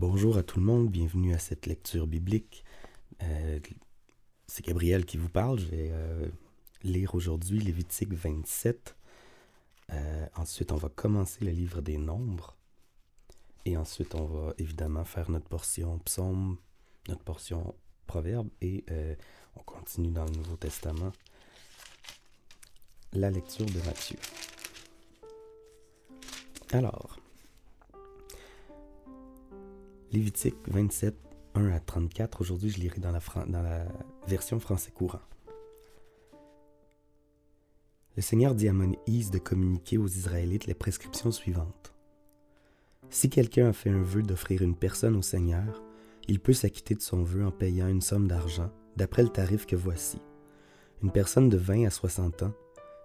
Bonjour à tout le monde, bienvenue à cette lecture biblique. Euh, c'est Gabriel qui vous parle. Je vais euh, lire aujourd'hui Lévitique 27. Euh, ensuite, on va commencer le livre des Nombres. Et ensuite, on va évidemment faire notre portion psaume, notre portion proverbe. Et on continue dans le Nouveau Testament. La lecture de Matthieu. Alors, Lévitique 27, 1 à 34. Aujourd'hui, je lirai dans la, version français courant. Le Seigneur dit à Moïse de communiquer aux Israélites les prescriptions suivantes. Si quelqu'un a fait un vœu d'offrir une personne au Seigneur, il peut s'acquitter de son vœu en payant une somme d'argent, d'après le tarif que voici. Une personne de 20 à 60 ans,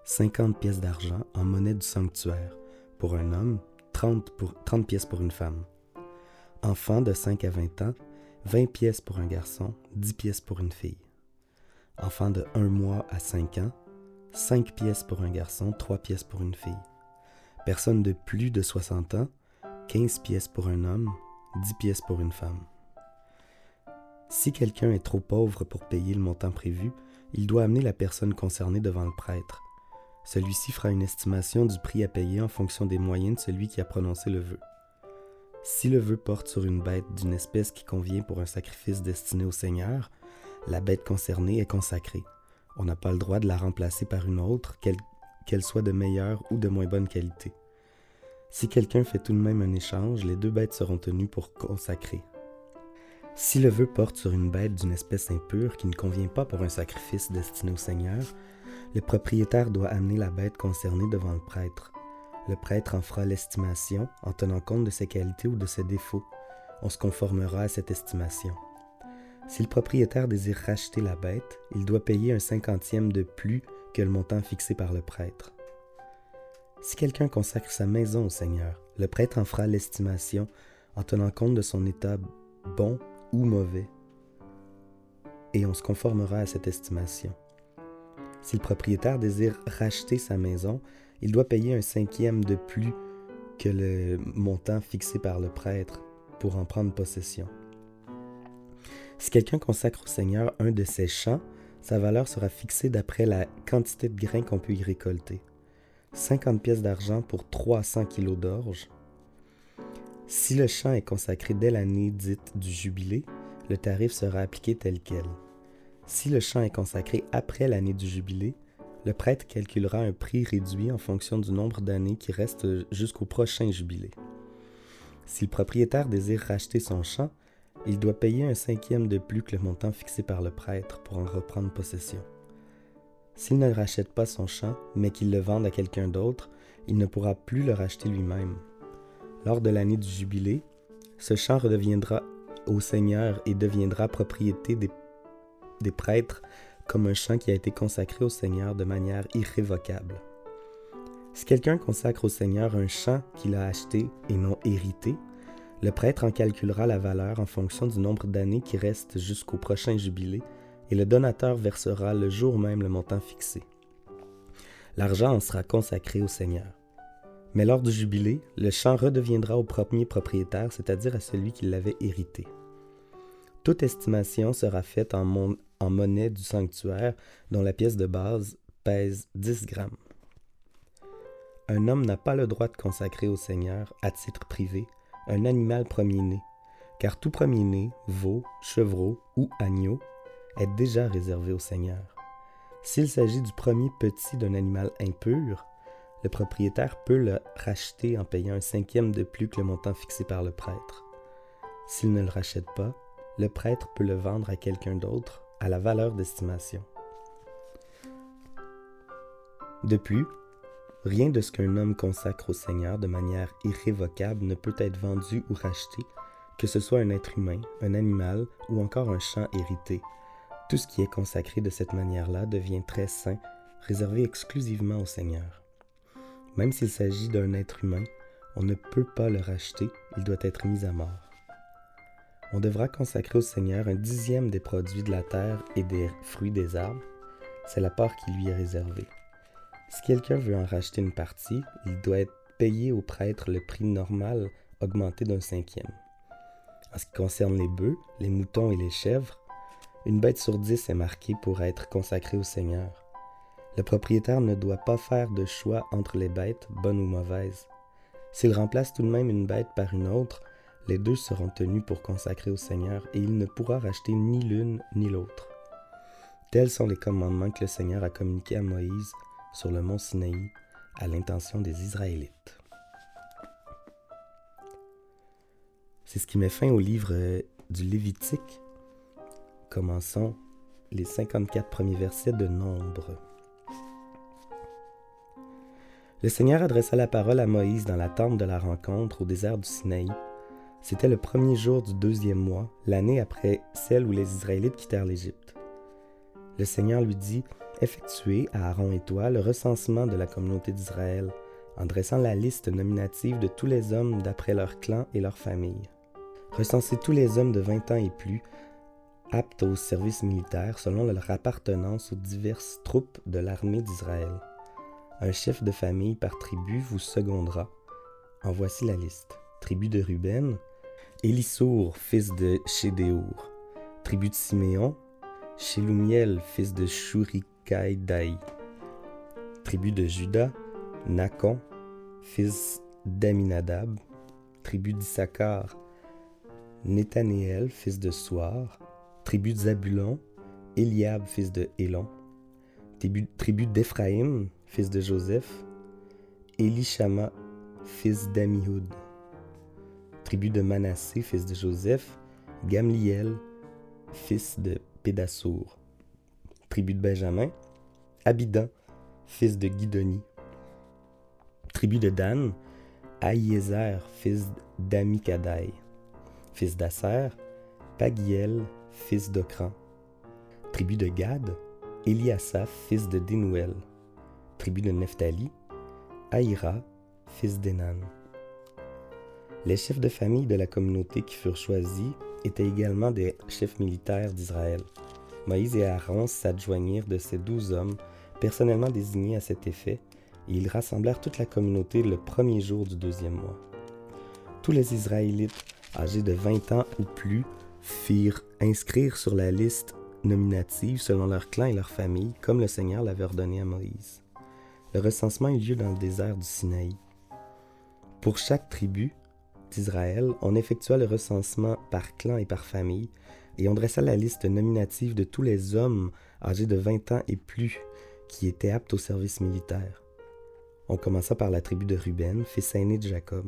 50 pièces d'argent en monnaie du sanctuaire. Pour un homme, 30, pour, 30 pièces pour une femme. Enfant de 5 à 20 ans, 20 pièces pour un garçon, 10 pièces pour une fille. Enfant de 1 mois à 5 ans, 5 pièces pour un garçon, 3 pièces pour une fille. Personne de plus de 60 ans, 15 pièces pour un homme, 10 pièces pour une femme. Si quelqu'un est trop pauvre pour payer le montant prévu, il doit amener la personne concernée devant le prêtre. Celui-ci fera une estimation du prix à payer en fonction des moyens de celui qui a prononcé le vœu. Si le vœu porte sur une bête d'une espèce qui convient pour un sacrifice destiné au Seigneur, la bête concernée est consacrée. On n'a pas le droit de la remplacer par une autre, qu'elle soit de meilleure ou de moins bonne qualité. Si quelqu'un fait tout de même un échange, les deux bêtes seront tenues pour consacrer. Si le vœu porte sur une bête d'une espèce impure qui ne convient pas pour un sacrifice destiné au Seigneur, le propriétaire doit amener la bête concernée devant le prêtre. Le prêtre en fera l'estimation en tenant compte de ses qualités ou de ses défauts. On se conformera à cette estimation. Si le propriétaire désire racheter la bête, il doit payer un cinquantième de plus que le montant fixé par le prêtre. Si quelqu'un consacre sa maison au Seigneur, le prêtre en fera l'estimation en tenant compte de son état bon ou mauvais, et on se conformera à cette estimation. Si le propriétaire désire racheter sa maison, il doit payer un cinquième de plus que le montant fixé par le prêtre pour en prendre possession. Si quelqu'un consacre au Seigneur un de ses champs, sa valeur sera fixée d'après la quantité de grains qu'on peut y récolter. 50 pièces d'argent pour 300 kilos d'orge. Si le champ est consacré dès l'année dite du jubilé, le tarif sera appliqué tel quel. Si le champ est consacré après l'année du jubilé, le prêtre calculera un prix réduit en fonction du nombre d'années qui restent jusqu'au prochain jubilé. Si le propriétaire désire racheter son champ, il doit payer un cinquième de plus que le montant fixé par le prêtre pour en reprendre possession. S'il ne rachète pas son champ, mais qu'il le vende à quelqu'un d'autre, il ne pourra plus le racheter lui-même. Lors de l'année du jubilé, ce champ redeviendra au Seigneur et deviendra propriété des, des prêtres comme un champ qui a été consacré au Seigneur de manière irrévocable. Si quelqu'un consacre au Seigneur un champ qu'il a acheté et non hérité, le prêtre en calculera la valeur en fonction du nombre d'années qui restent jusqu'au prochain jubilé, et le donateur versera le jour même le montant fixé. L'argent en sera consacré au Seigneur. Mais lors du jubilé, le champ redeviendra au premier propriétaire, c'est-à-dire à celui qui l'avait hérité. Toute estimation sera faite en, en monnaie du sanctuaire dont la pièce de base pèse 10 grammes. Un homme n'a pas le droit de consacrer au Seigneur, à titre privé, un animal premier-né, car tout premier-né, veau, chevreau ou agneau, est déjà réservé au Seigneur. S'il s'agit du premier petit d'un animal impur, le propriétaire peut le racheter en payant un cinquième de plus que le montant fixé par le prêtre. S'il ne le rachète pas, le prêtre peut le vendre à quelqu'un d'autre à la valeur d'estimation. De plus, rien de ce qu'un homme consacre au Seigneur de manière irrévocable ne peut être vendu ou racheté, que ce soit un être humain, un animal ou encore un champ hérité. Tout ce qui est consacré de cette manière-là devient très saint, réservé exclusivement au Seigneur. Même s'il s'agit d'un être humain, on ne peut pas le racheter, il doit être mis à mort on devra consacrer au Seigneur un dixième des produits de la terre et des fruits des arbres. C'est la part qui lui est réservée. Si quelqu'un veut en racheter une partie, il doit être payé au prêtre le prix normal augmenté d'un cinquième. En ce qui concerne les bœufs, les moutons et les chèvres, une bête sur dix est marquée pour être consacrée au Seigneur. Le propriétaire ne doit pas faire de choix entre les bêtes, bonnes ou mauvaises. S'il remplace tout de même une bête par une autre, les deux seront tenus pour consacrer au Seigneur et il ne pourra racheter ni l'une ni l'autre. Tels sont les commandements que le Seigneur a communiqués à Moïse sur le mont Sinaï à l'intention des Israélites. C'est ce qui met fin au livre du Lévitique. Commençons les 54 premiers versets de Nombre. Le Seigneur adressa la parole à Moïse dans la tente de la rencontre au désert du Sinaï. C'était le premier jour du deuxième mois, l'année après celle où les Israélites quittèrent l'Égypte. Le Seigneur lui dit, Effectuez à Aaron et toi le recensement de la communauté d'Israël, en dressant la liste nominative de tous les hommes d'après leur clan et leur famille. Recensez tous les hommes de 20 ans et plus, aptes au service militaire selon leur appartenance aux diverses troupes de l'armée d'Israël. Un chef de famille par tribu vous secondera. En voici la liste. Tribu de Ruben, Élissour, fils de Chédéour. Tribu de Siméon, Shelumiel, fils de Shurikaïdaï. Tribu de Juda, Nakon, fils d'Aminadab. Tribu d'Issachar, Nethanéel, fils de Soar. Tribu de Zabulon, Eliab, fils de Élon. Tribu, tribu d'Éphraïm, fils de Joseph. Elishama, fils d'Amihud tribu de Manassé, fils de Joseph, Gamliel, fils de Pédassour, tribu de Benjamin, Abidan, fils de Guidoni, tribu de Dan, Aïezer, fils d'Amikadaï, fils d'Asser, Pagiel, fils d'Ocran, tribu de Gad, Eliasaph, fils de Denouel, tribu de Nephtali, Aïra, fils d'Enan. Les chefs de famille de la communauté qui furent choisis étaient également des chefs militaires d'Israël. Moïse et Aaron s'adjoignirent de ces douze hommes, personnellement désignés à cet effet, et ils rassemblèrent toute la communauté le premier jour du deuxième mois. Tous les Israélites âgés de 20 ans ou plus firent inscrire sur la liste nominative selon leur clan et leur famille, comme le Seigneur l'avait ordonné à Moïse. Le recensement eut lieu dans le désert du Sinaï. Pour chaque tribu, d'Israël, on effectua le recensement par clan et par famille, et on dressa la liste nominative de tous les hommes âgés de 20 ans et plus qui étaient aptes au service militaire. On commença par la tribu de Ruben, fils aîné de Jacob.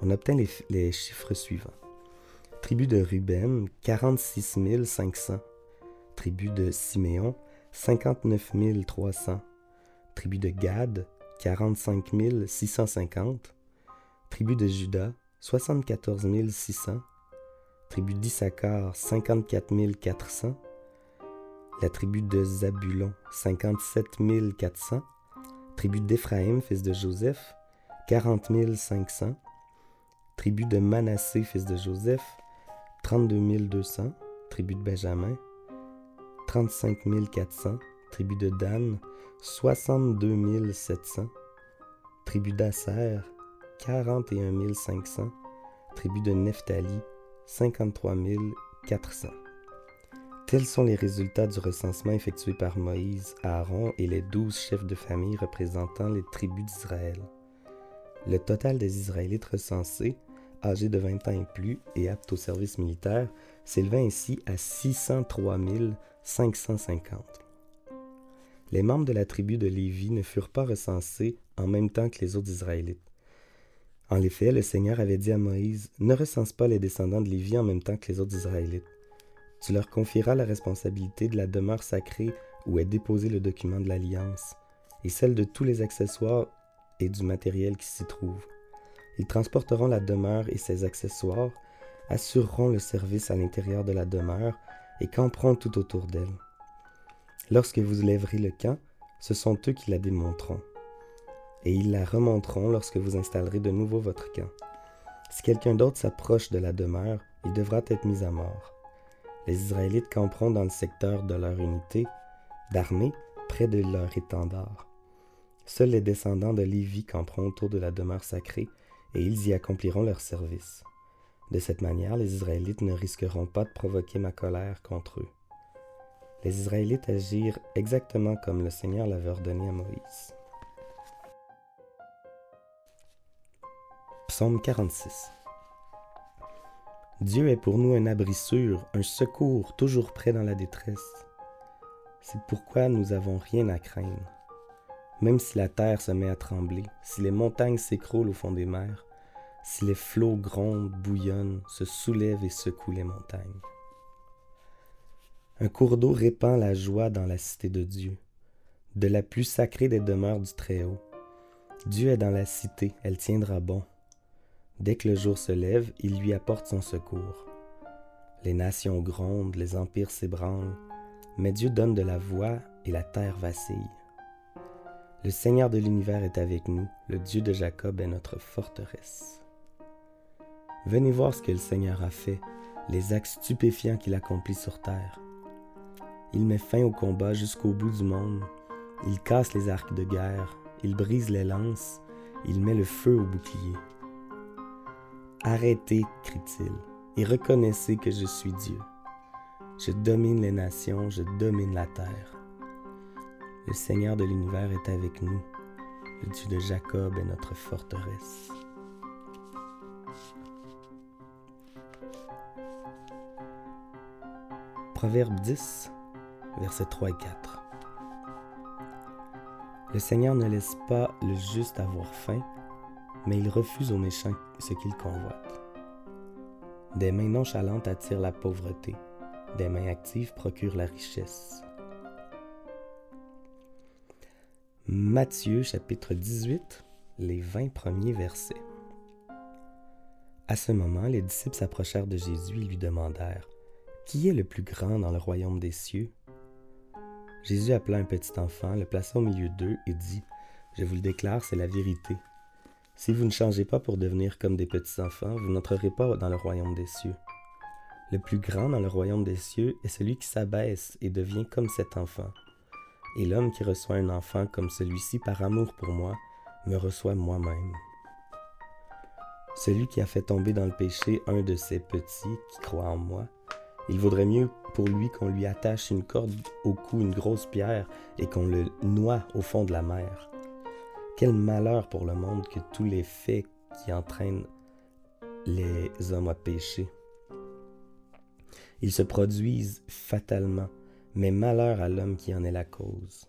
On obtint les, chiffres suivants. Tribu de Ruben, 46 500. Tribu de Siméon, 59 300. Tribu de Gad, 45 650. Tribu de Juda, 74 600, tribu d'Issachar 54 400, la tribu de Zabulon 57 400, tribu d'Éphraïm, fils de Joseph 40 500, tribu de Manassé, fils de Joseph 32 200, tribu de Benjamin 35 400, tribu de Dan 62 700, tribu d'Asser 41 500, tribu de Nephtali 53 400. Tels sont les résultats du recensement effectué par Moïse, Aaron et les douze chefs de famille représentant les tribus d'Israël. Le total des Israélites recensés, âgés de 20 ans et plus et aptes au service militaire, s'élevait ainsi à 603 550. Les membres de la tribu de Lévi ne furent pas recensés en même temps que les autres Israélites. En effet, le Seigneur avait dit à Moïse, Ne recense pas les descendants de Lévi en même temps que les autres Israélites. Tu leur confieras la responsabilité de la demeure sacrée où est déposé le document de l'alliance, et celle de tous les accessoires et du matériel qui s'y trouve. Ils transporteront la demeure et ses accessoires, assureront le service à l'intérieur de la demeure et camperont tout autour d'elle. Lorsque vous lèverez le camp, ce sont eux qui la démonteront et ils la remonteront lorsque vous installerez de nouveau votre camp. Si quelqu'un d'autre s'approche de la demeure, il devra être mis à mort. Les Israélites camperont dans le secteur de leur unité d'armée, près de leur étendard. Seuls les descendants de Lévi camperont autour de la demeure sacrée, et ils y accompliront leur service. De cette manière, les Israélites ne risqueront pas de provoquer ma colère contre eux. Les Israélites agirent exactement comme le Seigneur l'avait ordonné à Moïse. Psaume 46 Dieu est pour nous un abri sûr, un secours toujours prêt dans la détresse. C'est pourquoi nous n'avons rien à craindre. Même si la terre se met à trembler, si les montagnes s'écroulent au fond des mers, si les flots grondent, bouillonnent, se soulèvent et secouent les montagnes. Un cours d'eau répand la joie dans la cité de Dieu, de la plus sacrée des demeures du Très-Haut. Dieu est dans la cité, elle tiendra bon. Dès que le jour se lève, il lui apporte son secours. Les nations grondent, les empires s'ébranlent, mais Dieu donne de la voix et la terre vacille. Le Seigneur de l'univers est avec nous, le Dieu de Jacob est notre forteresse. Venez voir ce que le Seigneur a fait, les actes stupéfiants qu'il accomplit sur terre. Il met fin au combat jusqu'au bout du monde, il casse les arcs de guerre, il brise les lances, il met le feu au bouclier. Arrêtez, crie-t-il, et reconnaissez que je suis Dieu. Je domine les nations, je domine la terre. Le Seigneur de l'univers est avec nous. Le Dieu de Jacob est notre forteresse. Proverbe 10, versets 3 et 4. Le Seigneur ne laisse pas le juste avoir faim, mais il refuse aux méchants ce qu'ils convoitent. Des mains nonchalantes attirent la pauvreté, des mains actives procurent la richesse. Matthieu chapitre 18, les 20 premiers versets. À ce moment, les disciples s'approchèrent de Jésus et lui demandèrent qui est le plus grand dans le royaume des cieux Jésus appela un petit enfant, le plaça au milieu d'eux et dit Je vous le déclare, c'est la vérité. Si vous ne changez pas pour devenir comme des petits enfants, vous n'entrerez pas dans le royaume des cieux. Le plus grand dans le royaume des cieux est celui qui s'abaisse et devient comme cet enfant. Et l'homme qui reçoit un enfant comme celui-ci par amour pour moi, me reçoit moi-même. Celui qui a fait tomber dans le péché un de ces petits qui croient en moi, il vaudrait mieux pour lui qu'on lui attache une corde au cou, une grosse pierre, et qu'on le noie au fond de la mer. Quel malheur pour le monde que tous les faits qui entraînent les hommes à pécher. Ils se produisent fatalement, mais malheur à l'homme qui en est la cause.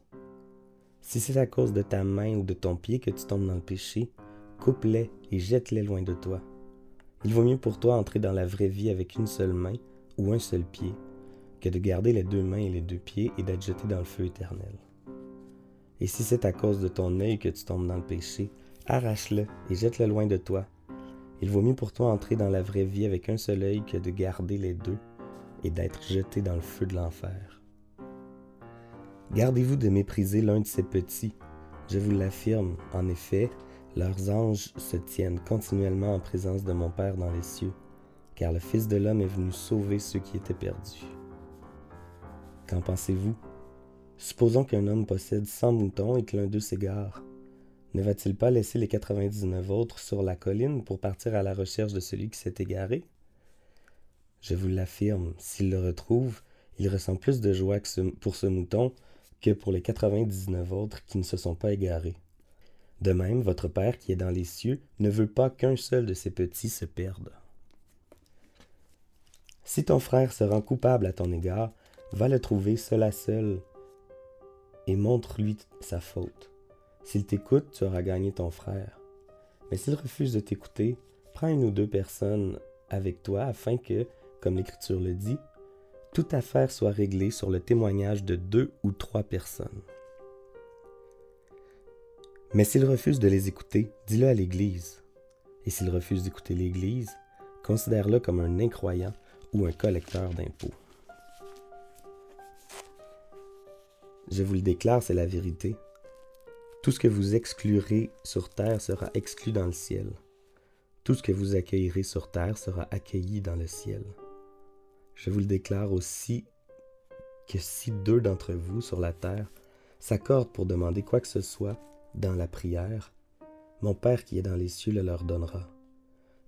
Si c'est à cause de ta main ou de ton pied que tu tombes dans le péché, coupe-les et jette-les loin de toi. Il vaut mieux pour toi entrer dans la vraie vie avec une seule main ou un seul pied, que de garder les deux mains et les deux pieds et d'être jeté dans le feu éternel. Et si c'est à cause de ton œil que tu tombes dans le péché, arrache-le et jette-le loin de toi. Il vaut mieux pour toi entrer dans la vraie vie avec un seul œil que de garder les deux et d'être jeté dans le feu de l'enfer. Gardez-vous de mépriser l'un de ces petits. Je vous l'affirme, en effet, leurs anges se tiennent continuellement en présence de mon Père dans les cieux car le Fils de l'homme est venu sauver ceux qui étaient perdus. Qu'en pensez-vous? Supposons qu'un homme possède cent moutons et que l'un d'eux s'égare. Ne va-t-il pas laisser les 99 autres sur la colline pour partir à la recherche de celui qui s'est égaré? Je vous l'affirme, s'il le retrouve, il ressent plus de joie pour ce mouton que pour les 99 autres qui ne se sont pas égarés. De même, votre Père qui est dans les cieux ne veut pas qu'un seul de ses petits se perde. Si ton frère se rend coupable à ton égard, va le trouver seul à seul et montre-lui sa faute. S'il t'écoute, tu auras gagné ton frère. Mais s'il refuse de t'écouter, prends une ou deux personnes avec toi afin que, comme l'Écriture le dit, toute affaire soit réglée sur le témoignage de deux ou trois personnes. Mais s'il refuse de les écouter, dis-le à l'Église. Et s'il refuse d'écouter l'Église, considère-le comme un incroyant ou un collecteur d'impôts. Je vous le déclare, c'est la vérité. Tout ce que vous exclurez sur terre sera exclu dans le ciel. Tout ce que vous accueillerez sur terre sera accueilli dans le ciel. Je vous le déclare aussi que si deux d'entre vous sur la terre s'accordent pour demander quoi que ce soit dans la prière, mon Père qui est dans les cieux le leur donnera.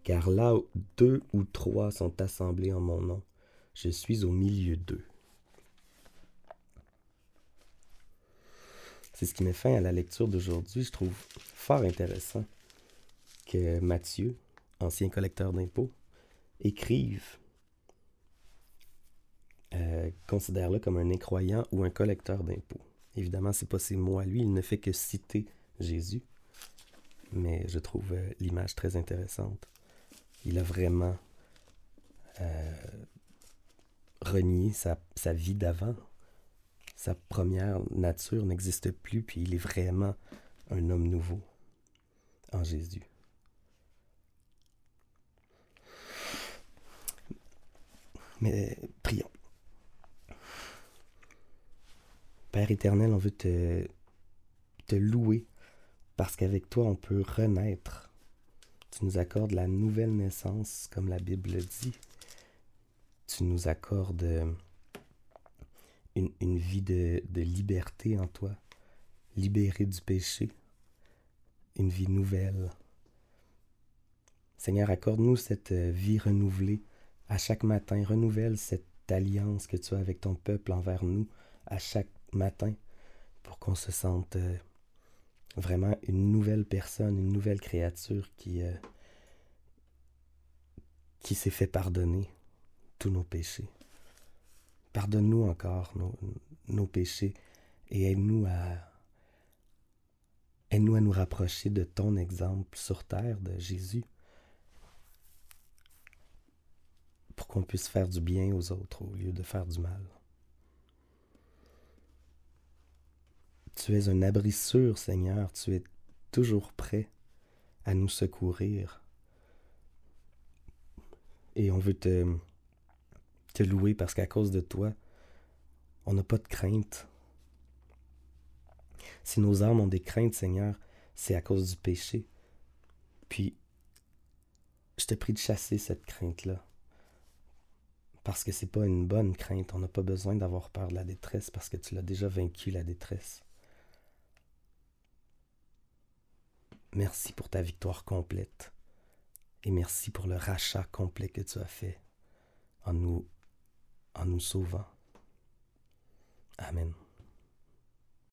car là où deux ou trois sont assemblés en mon nom, je suis au milieu d'eux. C'est ce qui met fin à la lecture d'aujourd'hui. Je trouve fort intéressant que Matthieu, ancien collecteur d'impôts, écrive, euh, considère-le comme un incroyant ou un collecteur d'impôts. Évidemment, c'est pas ses mots à lui, il ne fait que citer Jésus, mais je trouve euh, l'image très intéressante. Il a vraiment euh, renié sa vie d'avant. Sa première nature n'existe plus, puis il est vraiment un homme nouveau en Jésus. Mais prions. Père éternel, on veut te, louer parce qu'avec toi, on peut renaître. Tu nous accordes la nouvelle naissance, comme la Bible dit. Tu nous accordes une, vie de, liberté en toi, libérée du péché, une vie nouvelle. Seigneur, accorde-nous cette euh, vie renouvelée à chaque matin. Renouvelle cette alliance que tu as avec ton peuple envers nous à chaque matin pour qu'on se sente euh, vraiment une nouvelle personne, une nouvelle créature qui, euh, qui s'est fait pardonner tous nos péchés. Pardonne-nous encore nos, péchés et aide-nous à, aide-nous à nous rapprocher de ton exemple sur terre, de Jésus, pour qu'on puisse faire du bien aux autres au lieu de faire du mal. Tu es un abri sûr, Seigneur, tu es toujours prêt à nous secourir. Et on veut te, te louer parce qu'à cause de toi, on n'a pas de crainte. Si nos âmes ont des craintes, Seigneur, c'est à cause du péché. Puis, je te prie de chasser cette crainte-là. Parce que c'est pas une bonne crainte. On n'a pas besoin d'avoir peur de la détresse parce que tu l'as déjà vaincu, la détresse. Merci pour ta victoire complète. Et merci pour le rachat complet que tu as fait en nous, en nous sauvant. Amen.